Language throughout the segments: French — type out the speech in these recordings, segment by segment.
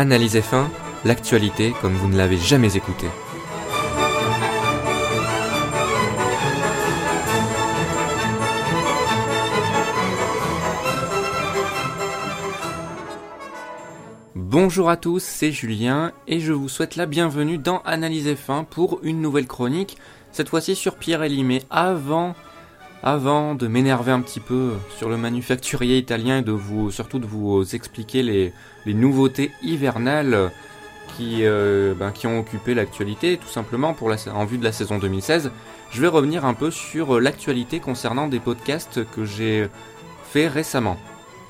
Analyse F1, l'actualité comme vous ne l'avez jamais écouté. Bonjour à tous, c'est Julien et je vous souhaite la bienvenue dans Analyse F1 pour une nouvelle chronique, cette fois-ci sur Pierre Elimé. Avant, avant de m'énerver un petit peu sur le manufacturier italien et de vous, surtout de vous expliquer les, les nouveautés hivernales qui, euh, ben, qui ont occupé l'actualité, tout simplement pour la, en vue de la saison 2016, je vais revenir un peu sur l'actualité concernant des podcasts que j'ai fait récemment.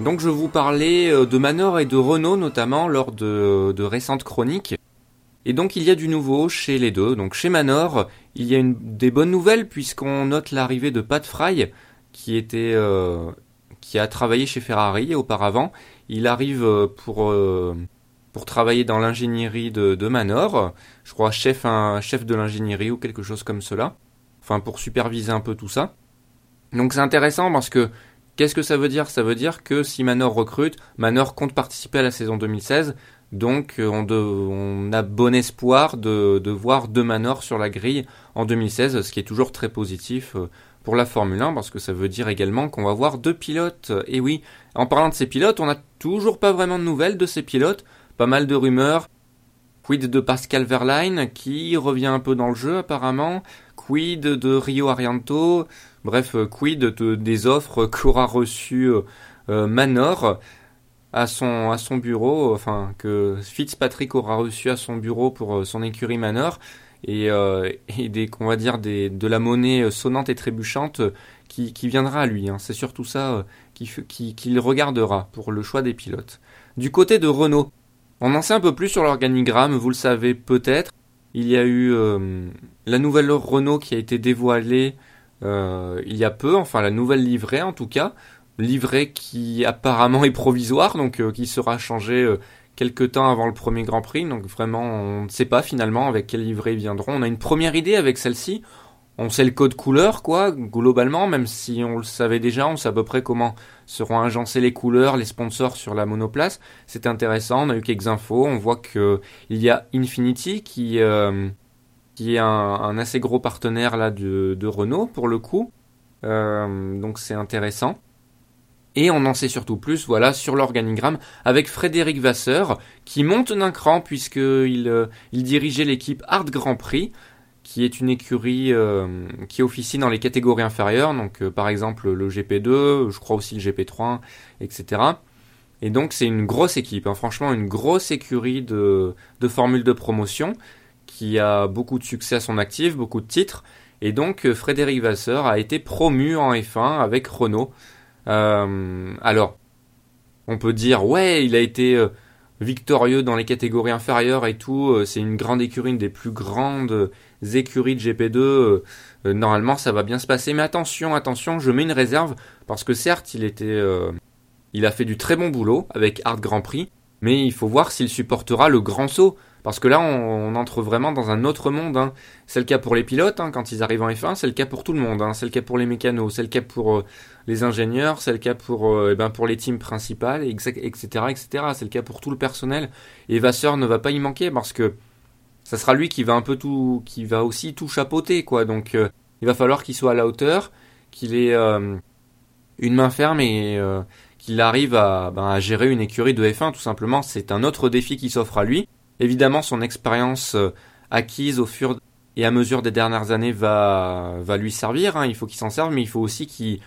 Donc je vous parlais euh, de Manor et de Renault notamment lors de, de, récentes chroniques. Et donc il y a du nouveau chez les deux. Donc chez Manor, il y a des bonnes nouvelles puisqu'on note l'arrivée de Pat Fry qui était euh, qui a travaillé chez Ferrari auparavant. Il arrive euh, pour euh, pour travailler dans l'ingénierie de, de, Manor. Je crois chef un chef de l'ingénierie ou quelque chose comme cela. Enfin pour superviser un peu tout ça. Donc c'est intéressant parce que Qu'est-ce que ça veut dire? Ça veut dire que si Manor recrute, Manor compte participer à la saison 2016. Donc euh, on, a bon espoir de, voir deux Manor sur la grille en 2016, ce qui est toujours très positif euh, pour la Formule 1 parce que ça veut dire également qu'on va voir deux pilotes. Et oui, en parlant de ces pilotes, on n'a toujours pas vraiment de nouvelles de ces pilotes. Pas mal de rumeurs. Quid de Pascal Verlaine qui revient un peu dans le jeu apparemment? Quid de Rio Arianto? Bref, euh, quid de, des offres qu'aura reçues Manor à son, à son bureau, enfin que Fitzpatrick aura reçu à son bureau pour son écurie Manor, et, euh, et des, on va dire des, de la monnaie sonnante et trébuchante qui, qui viendra à lui. Hein. C'est surtout ça qu'il qui, qui regardera pour le choix des pilotes. Du côté de Renault, on en sait un peu plus sur l'organigramme, vous le savez peut-être. Il y a eu euh, la nouvelle Renault qui a été dévoilée euh, il y a peu, enfin la nouvelle livrée en tout cas, livrée qui apparemment est provisoire, donc euh, qui sera changée euh, quelques temps avant le premier Grand Prix, donc vraiment on ne sait pas finalement avec quelle livrée ils viendront. On a une première idée avec celle-ci, on sait le code couleur quoi, globalement, même si on le savait déjà, on sait à peu près comment seront agencées les couleurs, les sponsors sur la monoplace. C'est intéressant, on a eu quelques infos, on voit que il y a Infinity qui euh, qui est un, assez gros partenaire là de, de Renault pour le coup. Euh, donc c'est intéressant. Et on en sait surtout plus, voilà, sur l'organigramme avec Frédéric Vasseur qui monte d'un cran puisqu'il euh, il dirigeait l'équipe Art Grand Prix, qui est une écurie euh, qui officie dans les catégories inférieures, donc euh, par exemple le GP2, je crois aussi le GP3, etc. Et donc c'est une grosse équipe, hein, franchement une grosse écurie de, de formules de promotion qui a beaucoup de succès à son actif, beaucoup de titres. Et donc Frédéric Vasseur a été promu en F1 avec Renault. Euh, alors, on peut dire ouais, il a été euh, victorieux dans les catégories inférieures et tout. Euh, c'est une grande écurie, une des plus grandes écuries de GP2. Euh, normalement, ça va bien se passer. Mais attention, attention, je mets une réserve parce que certes, il était, il a fait du très bon boulot avec Art Grand Prix, mais il faut voir s'il supportera le grand saut. Parce que là, on, entre vraiment dans un autre monde. Hein. C'est le cas pour les pilotes hein, quand ils arrivent en F1, c'est le cas pour tout le monde. Hein. C'est le cas pour les mécanos, c'est le cas pour euh, les ingénieurs, c'est le cas pour, euh, eh ben, les teams principales, etc., etc. C'est le cas pour tout le personnel. Et Vasseur ne va pas y manquer parce que ça sera lui qui va un peu tout, qui va aussi tout chapeauter, quoi. Donc, euh, il va falloir qu'il soit à la hauteur, qu'il ait une main ferme et qu'il arrive ben, à gérer une écurie de F1. Tout simplement, c'est un autre défi qui s'offre à lui. Évidemment, son expérience euh, acquise au fur et à mesure des dernières années va, lui servir. Hein. Il faut qu'il s'en serve, mais il faut aussi qu'il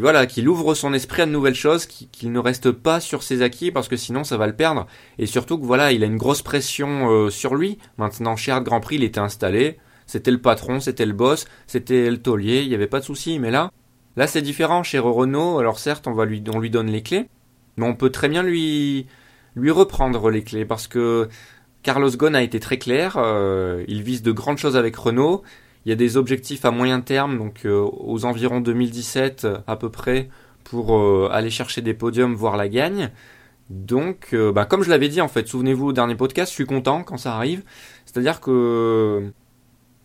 voilà, ouvre son esprit à de nouvelles choses, qu'il ne reste pas sur ses acquis parce que sinon ça va le perdre. Et surtout que voilà, il a une grosse pression euh, sur lui. Maintenant, chez Art Grand Prix, il était installé, c'était le patron, c'était le boss, c'était le taulier, il n'y avait pas de souci. Mais là, là c'est différent chez Renault. Alors certes, on lui, on lui donne les clés, mais on peut très bien lui lui reprendre les clés parce que Carlos Ghosn a été très clair, euh, il vise de grandes choses avec Renault, il y a des objectifs à moyen terme, donc euh, aux environs 2017 à peu près, pour euh, aller chercher des podiums, voire la gagne. Donc, euh, bah, comme je l'avais dit en fait, souvenez-vous au dernier podcast, je suis content quand ça arrive. C'est-à-dire que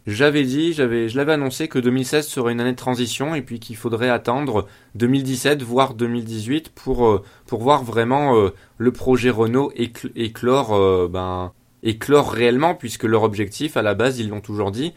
j'avais dit, j'avais, je l'avais annoncé que 2016 serait une année de transition et puis qu'il faudrait attendre 2017 voire 2018 pour euh, pour voir vraiment euh, le projet Renault éclore euh, ben éclore réellement puisque leur objectif à la base ils l'ont toujours dit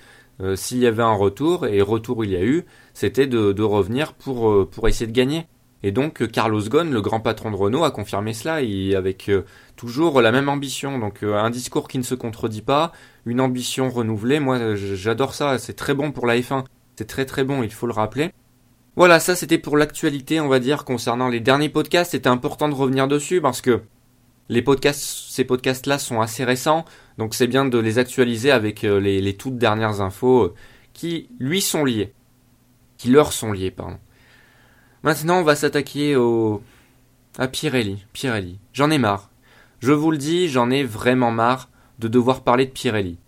s'il y avait un retour et retour il y a eu c'était de, revenir pour pour essayer de gagner et donc Carlos Ghosn, le grand patron de Renault, a confirmé cela et avec toujours la même ambition. Donc un discours qui ne se contredit pas, une ambition renouvelée. Moi, j'adore ça. C'est très bon pour la F1. C'est très très bon, il faut le rappeler. Voilà, ça c'était pour l'actualité, on va dire, concernant les derniers podcasts. C'était important de revenir dessus parce que les podcasts, ces podcasts-là sont assez récents, donc c'est bien de les actualiser avec euh, les, toutes dernières infos euh, qui lui sont liées, qui leur sont liées, pardon. Maintenant, on va s'attaquer au à Pirelli. Pirelli, j'en ai marre. Je vous le dis, j'en ai vraiment marre de devoir parler de Pirelli.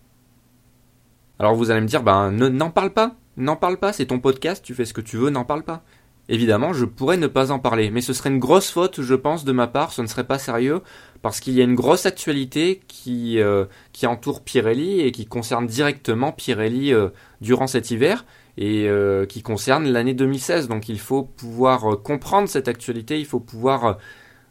Alors vous allez me dire, ben n'en parle pas, n'en parle pas, c'est ton podcast, tu fais ce que tu veux, n'en parle pas. Évidemment, je pourrais ne pas en parler, mais ce serait une grosse faute, je pense, de ma part, ce ne serait pas sérieux, parce qu'il y a une grosse actualité qui, euh, entoure Pirelli et qui concerne directement Pirelli euh, durant cet hiver, et euh, qui concerne l'année 2016. Donc il faut pouvoir comprendre cette actualité, il faut pouvoir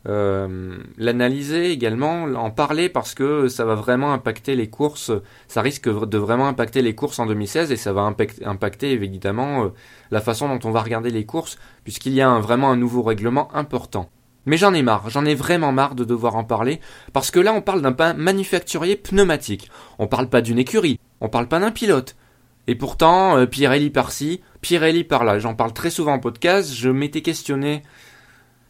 euh, l'analyser également, en parler parce que ça va vraiment impacter les courses, ça risque de vraiment impacter les courses en 2016 et ça va impacter évidemment euh, la façon dont on va regarder les courses puisqu'il y a vraiment un nouveau règlement important. Mais j'en ai marre, j'en ai vraiment marre de devoir en parler parce que là on parle d'un manufacturier pneumatique, on parle pas d'une écurie, on parle pas d'un pilote. Et pourtant, euh, Pirelli par-ci, Pirelli par-là, j'en parle très souvent en podcast, je m'étais questionné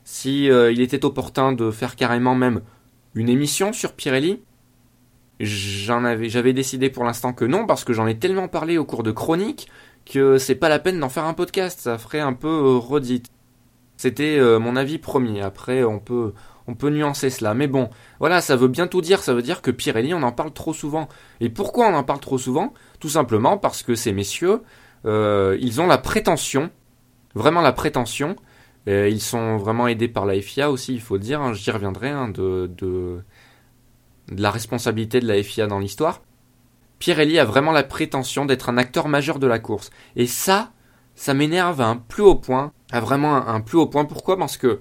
si euh, il était opportun de faire carrément même une émission sur Pirelli. J'en avais, j'avais décidé pour l'instant que non parce que j'en ai tellement parlé au cours de chronique que c'est pas la peine d'en faire un podcast, ça ferait un peu euh, redite. C'était euh, mon avis premier. Après, on peut, on peut nuancer cela. Mais bon, voilà, ça veut bien tout dire. Ça veut dire que Pirelli, on en parle trop souvent. Et pourquoi on en parle trop souvent? Tout simplement parce que ces messieurs, ils ont la prétention, vraiment la prétention, euh, ils sont vraiment aidés par la FIA aussi, il faut dire, hein, j'y reviendrai, hein, de, de, la responsabilité de la FIA dans l'histoire. Pirelli a vraiment la prétention d'être un acteur majeur de la course. Et ça, ça m'énerve à un plus haut point, à vraiment un, plus haut point. Pourquoi? Parce que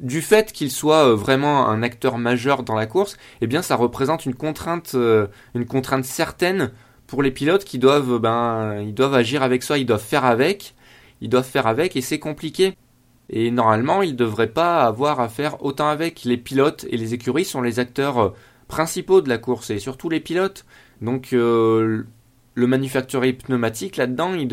du fait qu'il soit euh, vraiment un acteur majeur dans la course, eh bien ça représente une contrainte, euh, une contrainte certaine pour les pilotes qui doivent, ben, ils doivent agir avec soi, ils doivent faire avec, ils doivent faire avec et c'est compliqué. Et normalement, ils ne devraient pas avoir à faire autant avec. Les pilotes et les écuries sont les acteurs euh, principaux de la course, et surtout les pilotes. Donc euh, le manufacturier pneumatique, là-dedans, il,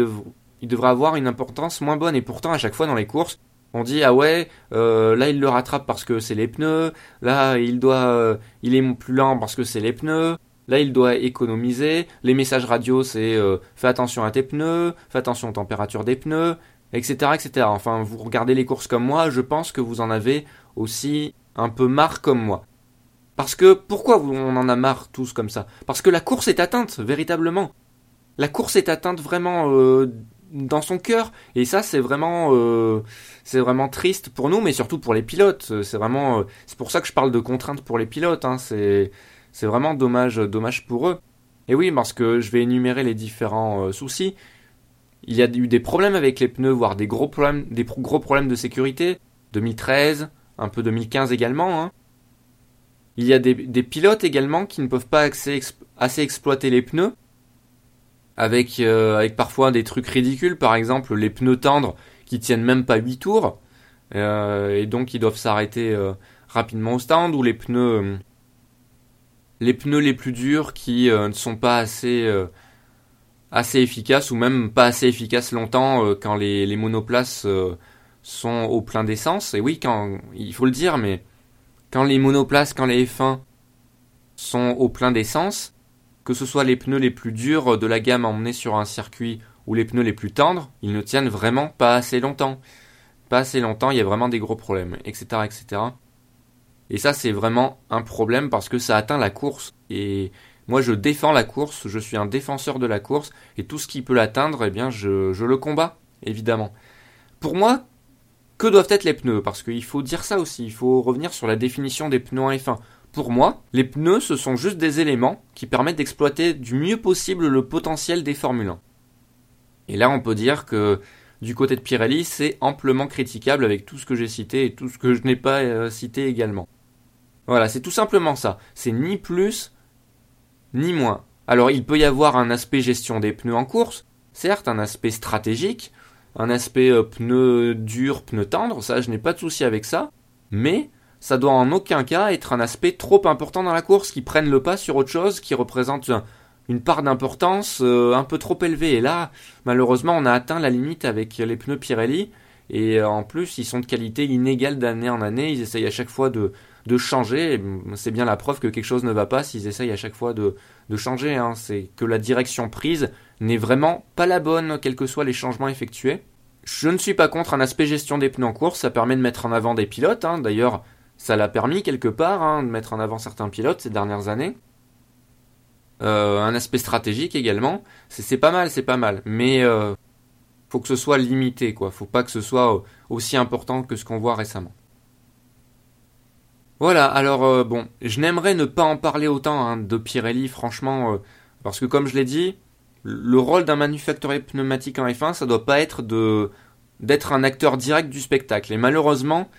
devrait avoir une importance moins bonne. Et pourtant, à chaque fois dans les courses, on dit ah ouais, euh, là il le rattrape parce que c'est les pneus, là il doit, il est plus lent parce que c'est les pneus, là il doit économiser, les messages radio c'est fais attention à tes pneus, fais attention aux températures des pneus, etc., etc. Enfin, vous regardez les courses comme moi, je pense que vous en avez aussi un peu marre comme moi. Parce que pourquoi on en a marre tous comme ça? Parce que la course est atteinte, véritablement. La course est atteinte vraiment euh, dans son cœur, et ça c'est vraiment, euh, c'est vraiment triste pour nous, mais surtout pour les pilotes. C'est vraiment, euh, c'est pour ça que je parle de contraintes pour les pilotes. Hein. C'est, c'est vraiment dommage, dommage pour eux. Et oui, parce que je vais énumérer les différents soucis. Il y a eu des problèmes avec les pneus, voire des gros problèmes, des gros problèmes de sécurité. 2013, un peu 2015 également. Hein. Il y a des, pilotes également qui ne peuvent pas assez, exploiter les pneus, avec, euh, avec parfois des trucs ridicules, par exemple les pneus tendres qui tiennent même pas 8 tours, euh, et donc ils doivent s'arrêter euh, rapidement au stand, ou les pneus, les pneus les plus durs qui ne sont pas assez assez efficace ou même pas assez efficace longtemps euh, quand les, monoplaces euh, sont au plein d'essence. Et oui, quand il faut le dire, mais quand les monoplaces, quand les F1 sont au plein d'essence, que ce soit les pneus les plus durs de la gamme emmenés sur un circuit ou les pneus les plus tendres, ils ne tiennent vraiment pas assez longtemps. Pas assez longtemps, il y a vraiment des gros problèmes, etc., etc. Et ça, c'est vraiment un problème parce que ça atteint la course. Et moi, je défends la course, je suis un défenseur de la course, et tout ce qui peut l'atteindre, eh bien, je, le combats, évidemment. Pour moi, que doivent être les pneus? Parce qu'il faut dire ça aussi, il faut revenir sur la définition des pneus en F1. Pour moi, les pneus, ce sont juste des éléments qui permettent d'exploiter du mieux possible le potentiel des Formule 1. Et là, on peut dire que du côté de Pirelli, c'est amplement critiquable avec tout ce que j'ai cité et tout ce que je n'ai pas euh, cité également. Voilà, c'est tout simplement ça. C'est ni plus ni moins. Alors, il peut y avoir un aspect gestion des pneus en course, certes, un aspect stratégique, un aspect euh, pneu dur, pneu tendre, ça, je n'ai pas de souci avec ça, mais ça doit en aucun cas être un aspect trop important dans la course qui prenne le pas sur autre chose qui représente une part d'importance euh, un peu trop élevée. Et là, malheureusement, on a atteint la limite avec les pneus Pirelli. Et euh, en plus, ils sont de qualité inégale d'année en année. Ils essayent à chaque fois de, de changer. C'est bien la preuve que quelque chose ne va pas s'ils essayent à chaque fois de, changer. Hein. C'est que la direction prise n'est vraiment pas la bonne, quels que soient les changements effectués. Je ne suis pas contre un aspect gestion des pneus en course. Ça permet de mettre en avant des pilotes. Hein. D'ailleurs, ça l'a permis quelque part hein, de mettre en avant certains pilotes ces dernières années. Euh, un aspect stratégique également, c'est pas mal, c'est pas mal, mais euh, faut que ce soit limité, quoi. Faut pas que ce soit euh, aussi important que ce qu'on voit récemment. Voilà, alors euh, bon, je n'aimerais ne pas en parler autant hein, de Pirelli, franchement, parce que comme je l'ai dit, le rôle d'un manufacturier pneumatique en F1, ça doit pas être de d'être un acteur direct du spectacle. Et malheureusement,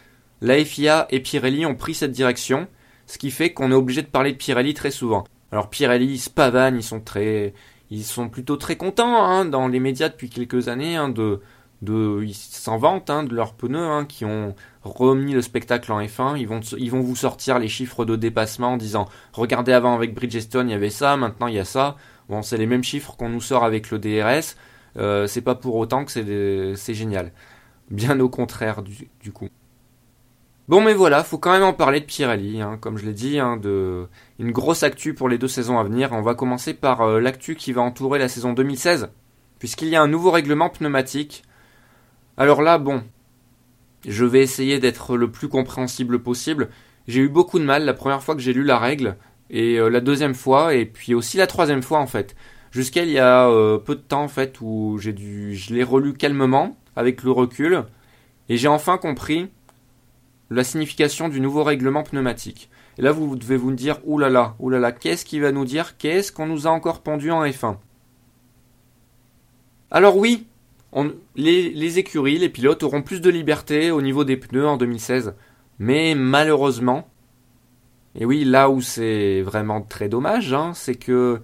la FIA et Pirelli ont pris cette direction, ce qui fait qu'on est obligé de parler de Pirelli très souvent. Alors Pirelli, Spavan, ils sont très, ils sont plutôt très contents hein, dans les médias depuis quelques années hein, de, de, ils s'en vantent hein, de leurs pneus hein, qui ont remis le spectacle en F1. Ils vont, vous sortir les chiffres de dépassement en disant regardez avant avec Bridgestone il y avait ça, maintenant il y a ça. Bon, c'est les mêmes chiffres qu'on nous sort avec le DRS. Euh, c'est pas pour autant que c'est, génial. Bien au contraire du coup. Bon, mais voilà, faut quand même en parler de Pirelli, hein, comme je l'ai dit, hein, de une grosse actu pour les deux saisons à venir. On va commencer par euh, l'actu qui va entourer la saison 2016, puisqu'il y a un nouveau règlement pneumatique. Alors là, bon, je vais essayer d'être le plus compréhensible possible. J'ai eu beaucoup de mal la première fois que j'ai lu la règle, et euh, la deuxième fois, et puis aussi la troisième fois en fait. Jusqu'à il y a euh, peu de temps en fait où j'ai dû, je l'ai relu calmement avec le recul, et j'ai enfin compris la signification du nouveau règlement pneumatique. Et là, vous devez vous dire, oulala, oulala, qu'est-ce qu'il va nous dire? Qu'est-ce qu'on nous a encore pendu en F1 Alors oui, les, écuries, les pilotes auront plus de liberté au niveau des pneus en 2016. Mais malheureusement, et oui, là où c'est vraiment très dommage, hein, c'est que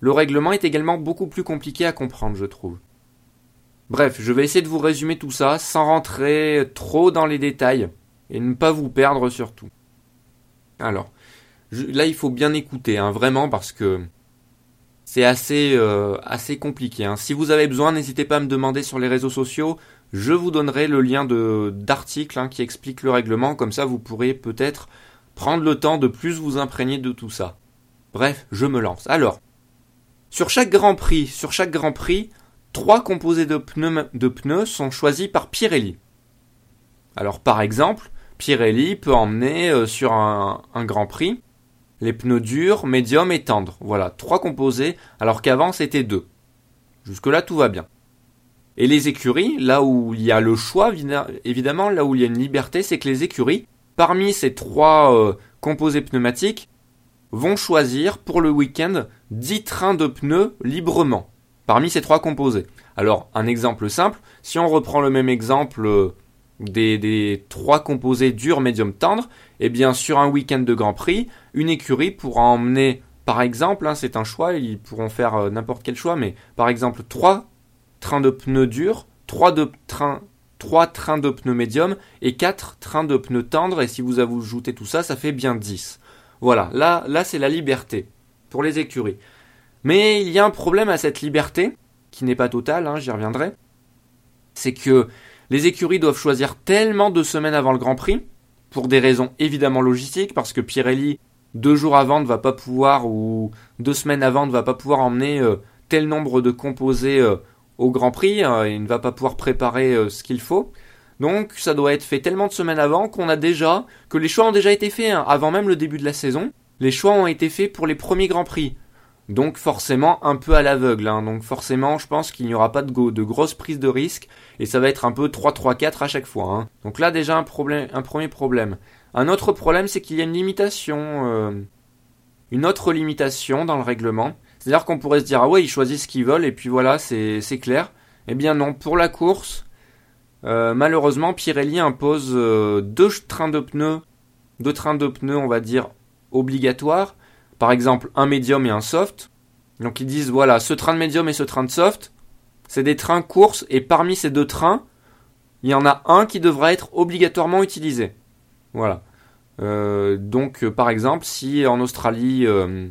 le règlement est également beaucoup plus compliqué à comprendre, je trouve. Bref, je vais essayer de vous résumer tout ça sans rentrer trop dans les détails et ne pas vous perdre surtout. Alors, là il faut bien écouter, hein, vraiment, parce que c'est assez, euh, assez compliqué. Hein. Si vous avez besoin, n'hésitez pas à me demander sur les réseaux sociaux. Je vous donnerai le lien de d'article hein, qui explique le règlement, comme ça vous pourrez peut-être prendre le temps de plus vous imprégner de tout ça. Bref, je me lance. Alors, sur chaque Grand Prix, sur chaque Grand Prix, trois composés de pneus, de pneus sont choisis par Pirelli. Alors par exemple, Pirelli peut emmener euh, sur un, Grand Prix les pneus durs, médiums et tendres. Voilà, trois composés, alors qu'avant c'était deux. Jusque-là, tout va bien. Et les écuries, là où il y a le choix, évidemment, là où il y a une liberté, c'est que les écuries, parmi ces trois euh, composés pneumatiques, vont choisir pour le week-end 10 trains de pneus librement, parmi ces trois composés. Alors, un exemple simple, si on reprend le même exemple des, trois composés durs, médium, tendres, et eh bien sur un week-end de Grand Prix, une écurie pourra emmener, par exemple, hein, c'est un choix, ils pourront faire euh, n'importe quel choix, mais par exemple trois trains de pneus durs, trois de trains trois trains de pneus médium et quatre trains de pneus tendres et si vous ajoutez tout ça, ça fait bien 10. Voilà, là, là c'est la liberté pour les écuries. Mais il y a un problème à cette liberté, qui n'est pas totale, hein, j'y reviendrai. C'est que les écuries doivent choisir tellement de semaines avant le Grand Prix, pour des raisons évidemment logistiques, parce que Pirelli, deux jours avant, ne va pas pouvoir, ou deux semaines avant, ne va pas pouvoir emmener euh, tel nombre de composés euh, au Grand Prix, euh, il ne va pas pouvoir préparer ce qu'il faut. Donc ça doit être fait tellement de semaines avant qu'on a déjà, que les choix ont déjà été faits, hein, avant même le début de la saison, les choix ont été faits pour les premiers Grands Prix. Donc forcément un peu à l'aveugle. Hein. Donc forcément je pense qu'il n'y aura pas de, de grosses prises de risque et ça va être un peu 3-3-4 à chaque fois. Hein. Donc là déjà un premier problème. Un autre problème, c'est qu'il y a une limitation, euh, une autre limitation dans le règlement. C'est-à-dire qu'on pourrait se dire, ah ouais, ils choisissent ce qu'ils veulent, et puis voilà, c'est clair. Eh bien non, pour la course, euh, malheureusement, Pirelli impose euh, deux trains de pneus, deux trains de pneus, on va dire, obligatoires. Par exemple, un médium et un soft. Donc ils disent, voilà, ce train de médium et ce train de soft, c'est des trains course, et parmi ces deux trains, il y en a un qui devra être obligatoirement utilisé. Voilà. Euh, donc, euh, par exemple, si en Australie, euh,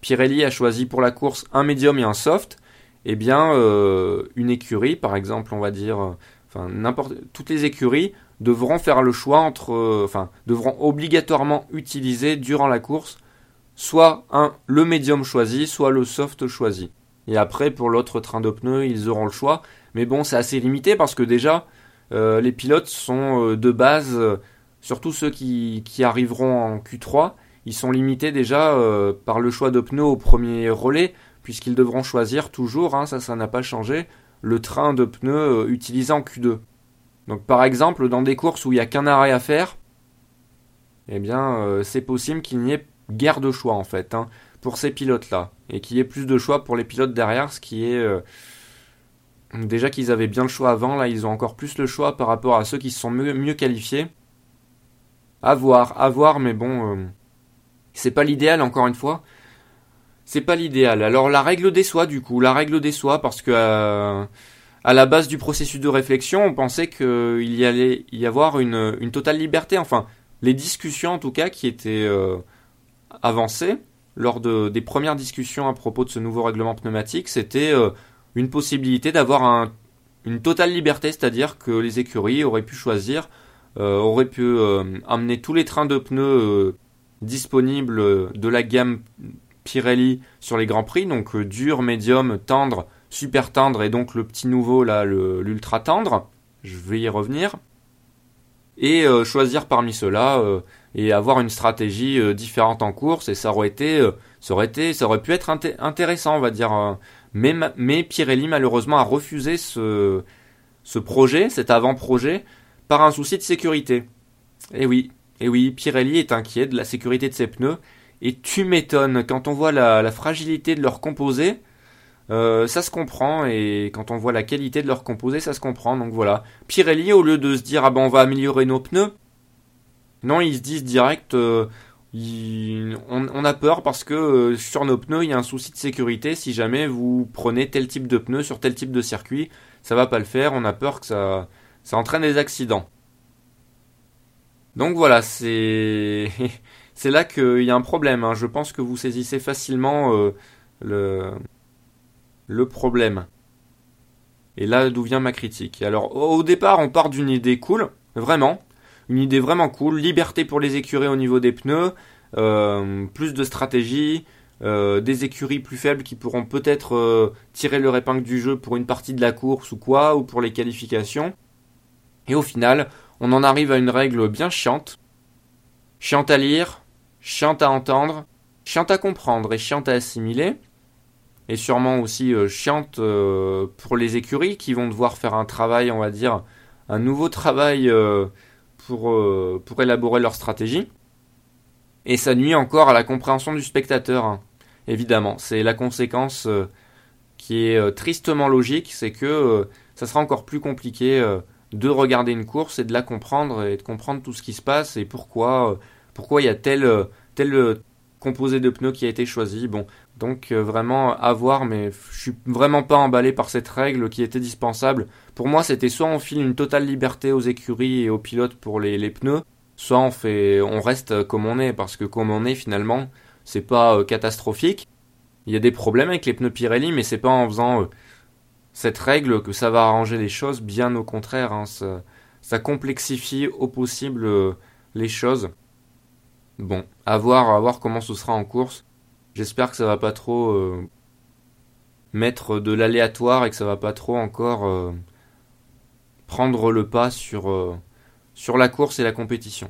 Pirelli a choisi pour la course un médium et un soft, eh bien, une écurie, par exemple, on va dire, enfin, n'importe, toutes les écuries devront faire le choix entre, enfin, devront obligatoirement utiliser durant la course soit un, le médium choisi, soit le soft choisi. Et après, pour l'autre train de pneus, ils auront le choix. Mais bon, c'est assez limité parce que déjà, les pilotes sont de base surtout ceux qui, arriveront en Q3, ils sont limités déjà euh, par le choix de pneus au premier relais, puisqu'ils devront choisir toujours, hein, ça ça n'a pas changé, le train de pneus euh, utilisé en Q2. Donc par exemple, dans des courses où il n'y a qu'un arrêt à faire, eh bien euh, c'est possible qu'il n'y ait guère de choix en fait, hein, pour ces pilotes-là, et qu'il y ait plus de choix pour les pilotes derrière, ce qui est... Déjà qu'ils avaient bien le choix avant, là ils ont encore plus le choix par rapport à ceux qui se sont mieux qualifiés. À voir, à voir, mais bon, euh, c'est pas l'idéal encore une fois. C'est pas l'idéal. Alors la règle des soins, du coup, la règle des soins, parce que euh, à la base du processus de réflexion, on pensait qu'il y allait y avoir une, une, totale liberté. Enfin, les discussions en tout cas qui étaient euh, avancées lors de, des premières discussions à propos de ce nouveau règlement pneumatique, c'était une possibilité d'avoir un, une totale liberté, c'est-à-dire que les écuries auraient pu choisir euh, aurait pu euh, amener tous les trains de pneus euh, disponibles de la gamme Pirelli sur les grands prix, donc dur, médium, tendre, super tendre et donc le petit nouveau là, l'ultra tendre. Je vais y revenir. Et choisir parmi ceux-là et avoir une stratégie différente en course et ça aurait été, ça aurait été, ça aurait pu être intéressant, on va dire. mais, mais Pirelli malheureusement a refusé ce, ce projet, cet avant-projet, par un souci de sécurité. Et eh oui, et eh oui, Pirelli est inquiet de la sécurité de ses pneus. Et tu m'étonnes, quand on voit la, fragilité de leurs composés, euh, ça se comprend. Et quand on voit la qualité de leurs composés, ça se comprend. Donc voilà. Pirelli, au lieu de se dire, ah ben on va améliorer nos pneus, non, ils se disent direct, euh, on, a peur parce que euh, sur nos pneus, il y a un souci de sécurité. Si jamais vous prenez tel type de pneus sur tel type de circuit, ça va pas le faire. On a peur que ça, ça entraîne des accidents. Donc voilà, c'est c'est là qu'il y a un problème. Hein. Je pense que vous saisissez facilement euh, le le problème. Et là d'où vient ma critique. Alors au départ, on part d'une idée cool, vraiment, une idée vraiment cool, liberté pour les écuries au niveau des pneus, euh, plus de stratégie, euh, des écuries plus faibles qui pourront peut-être tirer leur épingle du jeu pour une partie de la course ou quoi, ou pour les qualifications. Et au final, on en arrive à une règle bien chiante. Chiante à lire, chiante à entendre, chiante à comprendre et chiante à assimiler. Et sûrement aussi euh, chiante euh, pour les écuries qui vont devoir faire un travail, on va dire, un nouveau travail euh, pour, élaborer leur stratégie. Et ça nuit encore à la compréhension du spectateur, hein. évidemment. C'est la conséquence qui est tristement logique, c'est que ça sera encore plus compliqué de regarder une course et de la comprendre et de comprendre tout ce qui se passe et pourquoi euh, pourquoi il y a tel euh, tel euh, composé de pneus qui a été choisi. Bon, donc vraiment à voir, mais je suis vraiment pas emballé par cette règle qui était dispensable. Pour moi, c'était soit on file une totale liberté aux écuries et aux pilotes pour les, pneus, soit on fait on reste comme on est parce que comme on est finalement, c'est pas catastrophique. Il y a des problèmes avec les pneus Pirelli, mais c'est pas en faisant cette règle que ça va arranger les choses, bien au contraire, hein, ça, complexifie au possible euh, les choses. Bon, à voir, à voir comment ce sera en course. J'espère que ça va pas trop euh, mettre de l'aléatoire et que ça va pas trop encore euh, prendre le pas sur, sur la course et la compétition.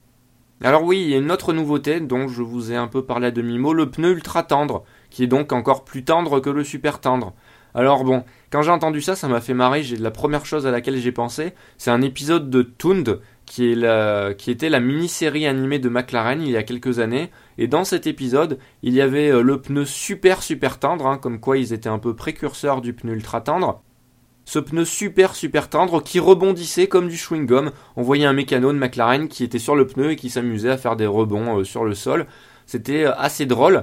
Alors oui, il y a une autre nouveauté dont je vous ai un peu parlé à demi-mot, le pneu ultra tendre, qui est donc encore plus tendre que le super tendre. Alors bon, quand j'ai entendu ça, ça m'a fait marrer. J'ai la première chose à laquelle j'ai pensé, c'est un épisode de Toond qui, est la, était la mini-série animée de McLaren il y a quelques années. Et dans cet épisode, il y avait euh, le pneu super super tendre, hein, comme quoi ils étaient un peu précurseurs du pneu ultra tendre. Ce pneu super super tendre qui rebondissait comme du chewing-gum. On voyait un mécano de McLaren qui était sur le pneu et qui s'amusait à faire des rebonds euh, sur le sol. C'était euh, assez drôle.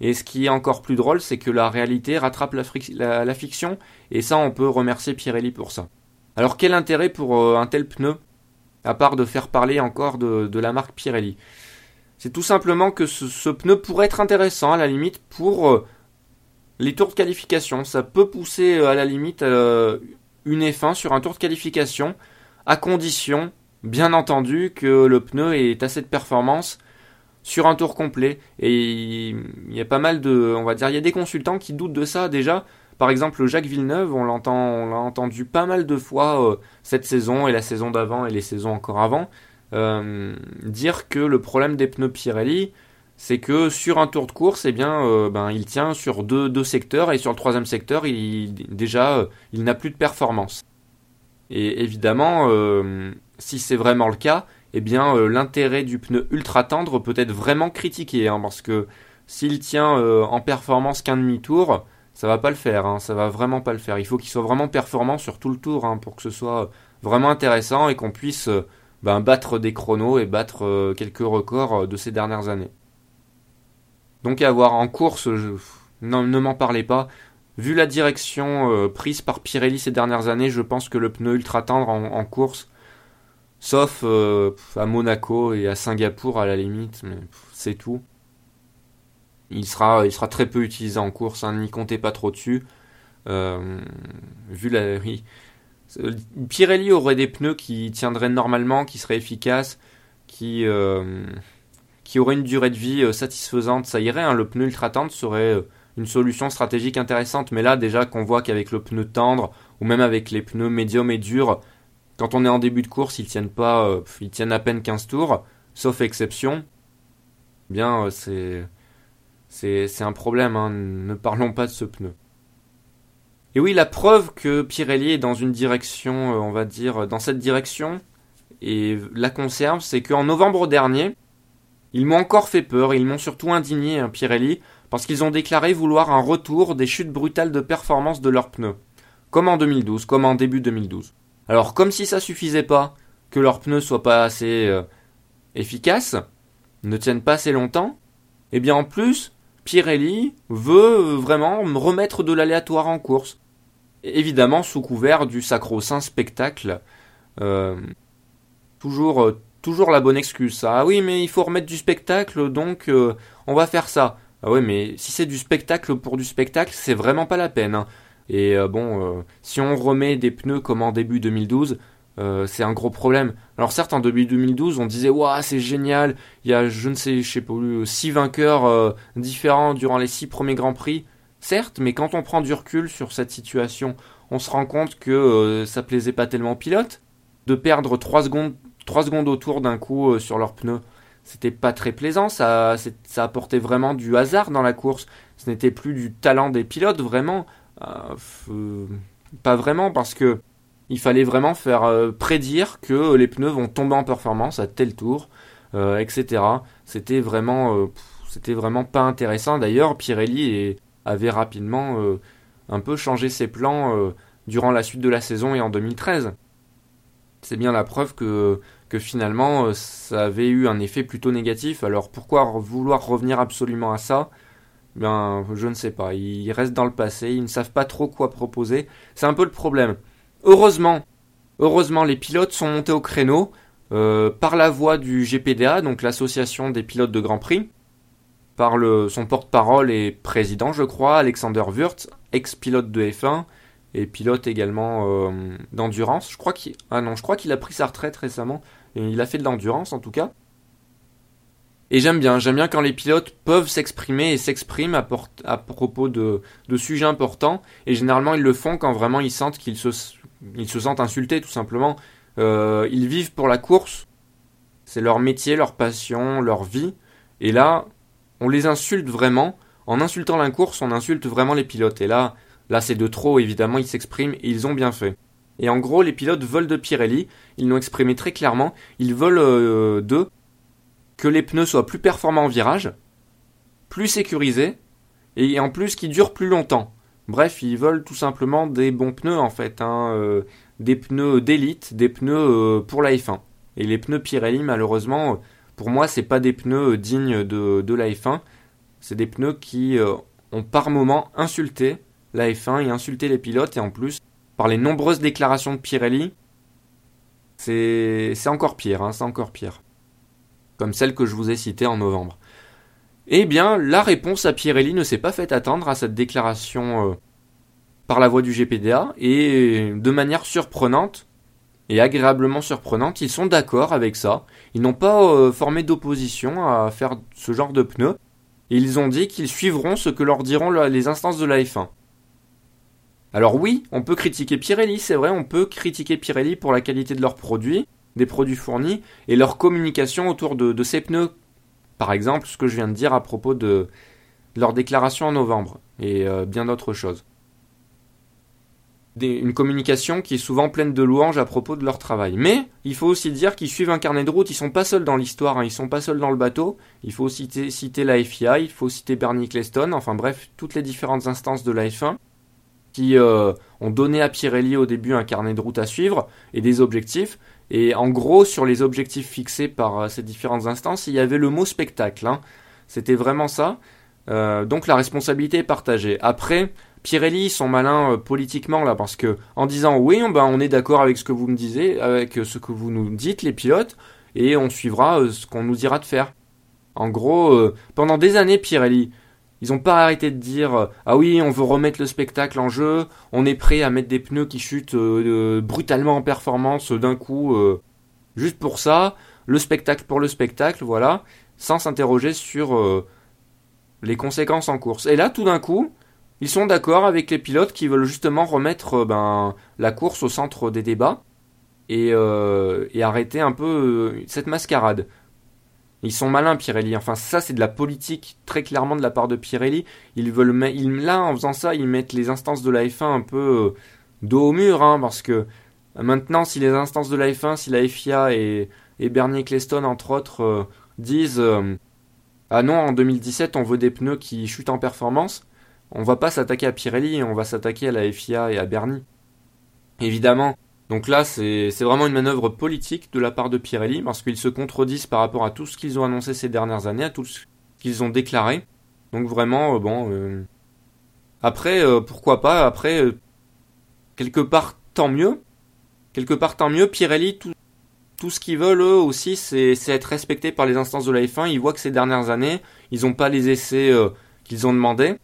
Et ce qui est encore plus drôle, c'est que la réalité rattrape la, fiction, et ça, on peut remercier Pirelli pour ça. Alors quel intérêt pour un tel pneu? À part de faire parler encore de, la marque Pirelli. C'est tout simplement que ce, pneu pourrait être intéressant à la limite pour euh, les tours de qualification. Ça peut pousser euh, à la limite euh, une F1 sur un tour de qualification, à condition, bien entendu, que le pneu ait assez de performance sur un tour complet. Et il y a pas mal de, on va dire, il y a des consultants qui doutent de ça déjà par exemple, Jacques Villeneuve, on l'a entendu pas mal de fois euh, cette saison et la saison d'avant et les saisons encore avant dire que le problème des pneus Pirelli, c'est que sur un tour de course, eh bien, euh, ben, il tient sur deux, deux, secteurs et sur le troisième secteur, il, déjà, il n'a plus de performance. Et évidemment, si c'est vraiment le cas, eh bien, l'intérêt du pneu ultra tendre peut être vraiment critiqué, hein, parce que s'il tient en performance qu'un demi-tour, ça va pas le faire, hein, ça va vraiment pas le faire. Il faut qu'il soit vraiment performant sur tout le tour hein, pour que ce soit vraiment intéressant et qu'on puisse euh, ben, battre des chronos et battre euh, quelques records euh, de ces dernières années. Donc à voir en course, non, ne m'en parlez pas. Vu la direction prise par Pirelli ces dernières années, je pense que le pneu ultra tendre en, course, sauf à Monaco et à Singapour à la limite, c'est tout il sera, très peu utilisé en course, hein, n'y comptez pas trop dessus. Euh, vu la. Pirelli aurait des pneus qui tiendraient normalement, qui seraient efficaces, qui, euh, qui auraient une durée de vie euh, satisfaisante. Ça irait, hein, le pneu ultra tendre serait une solution stratégique intéressante. Mais là, déjà qu'on voit qu'avec le pneu tendre, ou même avec les pneus médium et durs, quand on est en début de course, ils tiennent pas, ils tiennent à peine 15 tours, sauf exception. Bien, c'est c'est un problème, hein. ne parlons pas de ce pneu. Et oui, la preuve que Pirelli est dans une direction, euh, on va dire, dans cette direction, et la conserve, c'est qu'en novembre dernier, ils m'ont encore fait peur, ils m'ont surtout indigné, hein, Pirelli, parce qu'ils ont déclaré vouloir un retour des chutes brutales de performance de leurs pneus. Comme en 2012, comme en début 2012. Alors, comme si ça suffisait pas, que leurs pneus soient pas assez euh, efficaces, ne tiennent pas assez longtemps, eh bien en plus, Pirelli veut vraiment remettre de l'aléatoire en course. Évidemment sous couvert du sacro-saint spectacle. Euh, toujours, euh, toujours la bonne excuse. Ah oui, mais il faut remettre du spectacle, donc euh, on va faire ça. Ah oui, mais si c'est du spectacle pour du spectacle, c'est vraiment pas la peine. Hein. Et bon, si on remet des pneus comme en début 2012, euh, c'est un gros problème. Alors certes, en 2012, on disait waouh, c'est génial. Il y a, je ne sais, je sais pas, six vainqueurs euh, différents durant les six premiers grands prix. Certes, mais quand on prend du recul sur cette situation, on se rend compte que euh, ça plaisait pas tellement aux pilotes de perdre 3 secondes, 3 secondes autour d'un coup sur leurs pneus. C'était pas très plaisant, ça, ça apportait vraiment du hasard dans la course. Ce n'était plus du talent des pilotes, vraiment. pas vraiment, parce que il fallait vraiment faire euh, prédire que les pneus vont tomber en performance à tel tour, euh, etc. C'était vraiment, euh, c'était vraiment pas intéressant. D'ailleurs, Pirelli avait rapidement un peu changé ses plans durant la suite de la saison et en 2013. C'est bien la preuve que, que finalement ça avait eu un effet plutôt négatif. Alors pourquoi vouloir revenir absolument à ça? Ben je ne sais pas. Ils restent dans le passé, ils ne savent pas trop quoi proposer. C'est un peu le problème. Heureusement, heureusement, les pilotes sont montés au créneau euh, par la voix du GPDA, donc l'association des pilotes de Grand Prix, par le, son porte-parole et président, je crois, Alexander Wurtz, ex-pilote de F1 et pilote également euh, d'endurance. Ah non, je crois qu'il a pris sa retraite récemment. Il a fait de l'endurance en tout cas. Et j'aime bien, j'aime bien quand les pilotes peuvent s'exprimer et s'expriment à, à, propos de, de, sujets importants. Et généralement, ils le font quand vraiment ils sentent qu'ils se, ils se sentent insultés tout simplement. Euh, ils vivent pour la course, c'est leur métier, leur passion, leur vie. Et là, on les insulte vraiment. En insultant la course, on insulte vraiment les pilotes. Et là, là c'est de trop, évidemment, ils s'expriment et ils ont bien fait. Et en gros, les pilotes veulent de Pirelli, ils l'ont exprimé très clairement, ils veulent euh, d'eux que les pneus soient plus performants en virage, plus sécurisés, et en plus qui durent plus longtemps. Bref, ils veulent tout simplement des bons pneus en fait, hein, euh, des pneus d'élite, des pneus euh, pour la F1. Et les pneus Pirelli, malheureusement, pour moi, c'est pas des pneus dignes de, de la F1. C'est des pneus qui ont par moment insulté la F1 et insulté les pilotes et en plus par les nombreuses déclarations de Pirelli, c'est encore pire, hein, c'est encore pire. Comme celle que je vous ai citée en novembre. Eh bien, la réponse à Pirelli ne s'est pas fait attendre à cette déclaration euh, par la voix du GPDA, et de manière surprenante, et agréablement surprenante, ils sont d'accord avec ça. Ils n'ont pas euh, formé d'opposition à faire ce genre de pneus, et ils ont dit qu'ils suivront ce que leur diront les instances de la F1. Alors oui, on peut critiquer Pirelli, c'est vrai, on peut critiquer Pirelli pour la qualité de leurs produits, des produits fournis, et leur communication autour de, ces pneus. Par exemple, ce que je viens de dire à propos de, leur déclaration en novembre, et euh, bien d'autres choses. une communication qui est souvent pleine de louanges à propos de leur travail. Mais il faut aussi dire qu'ils suivent un carnet de route, ils sont pas seuls dans l'histoire, hein, ils sont pas seuls dans le bateau. Il faut citer, citer la FIA, il faut citer Bernie Cleston, enfin bref, toutes les différentes instances de la F1 qui euh, ont donné à Pirelli au début un carnet de route à suivre et des objectifs. Et en gros, sur les objectifs fixés par euh, ces différentes instances, il y avait le mot spectacle. Hein. C'était vraiment ça. Euh, donc la responsabilité est partagée. Après, Pirelli ils sont malins politiquement là parce que en disant oui, on, ben, on est d'accord avec ce que vous me disiez, avec ce que vous nous dites les pilotes, et on suivra ce qu'on nous dira de faire. En gros, pendant des années, Pirelli, ils n'ont pas arrêté de dire euh, ah oui on veut remettre le spectacle en jeu, on est prêt à mettre des pneus qui chutent euh, brutalement en performance d'un coup, euh, juste pour ça, le spectacle pour le spectacle, voilà, sans s'interroger sur les conséquences en course. Et là tout d'un coup, ils sont d'accord avec les pilotes qui veulent justement remettre ben, la course au centre des débats et arrêter un peu cette mascarade. Ils sont malins, Pirelli. Enfin, ça, c'est de la politique très clairement de la part de Pirelli. Ils veulent, là, en faisant ça, ils mettent les instances de la F1 un peu euh, dos au mur, hein, parce que maintenant, si les instances de la F1, si la FIA et, et Bernie entre autres, euh, disent euh, Ah non, en 2017, on veut des pneus qui chutent en performance, on va pas s'attaquer à Pirelli, on va s'attaquer à la FIA et à Bernie. Évidemment, donc là, c'est vraiment une manœuvre politique de la part de Pirelli, parce qu'ils se contredisent par rapport à tout ce qu'ils ont annoncé ces dernières années, à tout ce qu'ils ont déclaré. Donc vraiment, euh, bon... Euh, après, euh, pourquoi pas, après, quelque part, tant mieux. Quelque part, tant mieux. Pirelli, tout, tout ce qu'ils veulent, eux aussi, c'est être respectés par les instances de la F1. Ils voient que ces dernières années, ils n'ont pas les essais qu'ils ont demandé.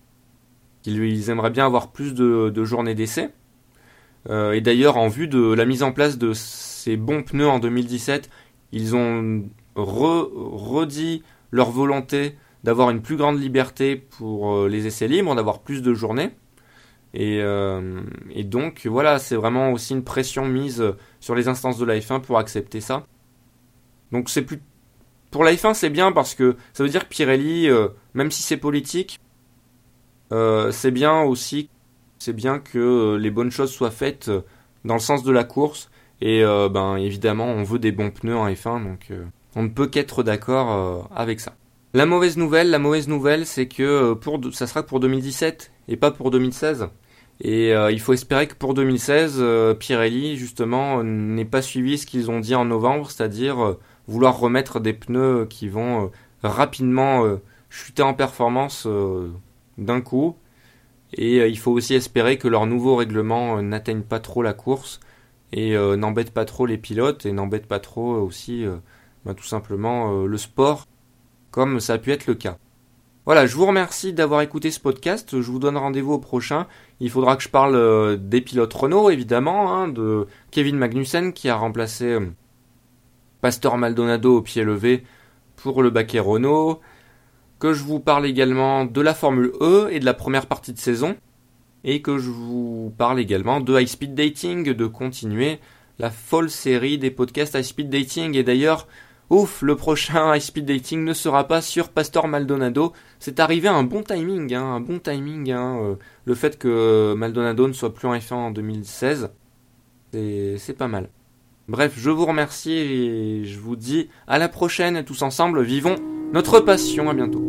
Ils, aimeraient bien avoir plus de, de journées d'essais. Euh, et d'ailleurs, en vue de la mise en place de ces bons pneus en 2017, ils ont redit leur volonté d'avoir une plus grande liberté pour euh, les essais libres, d'avoir plus de journées. Et, euh, et donc voilà, c'est vraiment aussi une pression mise sur les instances de la F1 pour accepter ça. Donc c'est plus pour la F1 c'est bien parce que ça veut dire que Pirelli, même si c'est politique, c'est bien aussi c'est bien que euh, les bonnes choses soient faites euh, dans le sens de la course. Et euh, ben évidemment, on veut des bons pneus en F1, donc on ne peut qu'être d'accord avec ça. La mauvaise nouvelle, la mauvaise nouvelle, c'est que pour ça sera pour 2017 et pas pour 2016. Et il faut espérer que pour 2016, Pirelli justement n'ait pas suivi ce qu'ils ont dit en novembre, c'est-à-dire vouloir remettre des pneus qui vont rapidement chuter en performance d'un coup et euh, il faut aussi espérer que leur nouveau règlement euh, n'atteigne pas trop la course et euh, n'embête pas trop les pilotes et n'embête pas trop aussi bah, tout simplement le sport comme ça a pu être le cas. Voilà, je vous remercie d'avoir écouté ce podcast. Je vous donne rendez-vous au prochain. Il faudra que je parle des pilotes Renault, évidemment, hein, de Kevin Magnussen qui a remplacé Pastor Maldonado au pied levé pour le baquet Renault que je vous parle également de la Formule E et de la première partie de saison, et que je vous parle également de High Speed Dating, de continuer la folle série des podcasts High Speed Dating. Et d'ailleurs, ouf, le prochain High Speed Dating ne sera pas sur Pastor Maldonado. C'est arrivé à un bon timing, hein, un bon timing, hein, euh, le fait que Maldonado ne soit plus en F1 en 2016. C'est pas mal. Bref, je vous remercie et je vous dis à la prochaine tous ensemble. Vivons notre passion. À bientôt.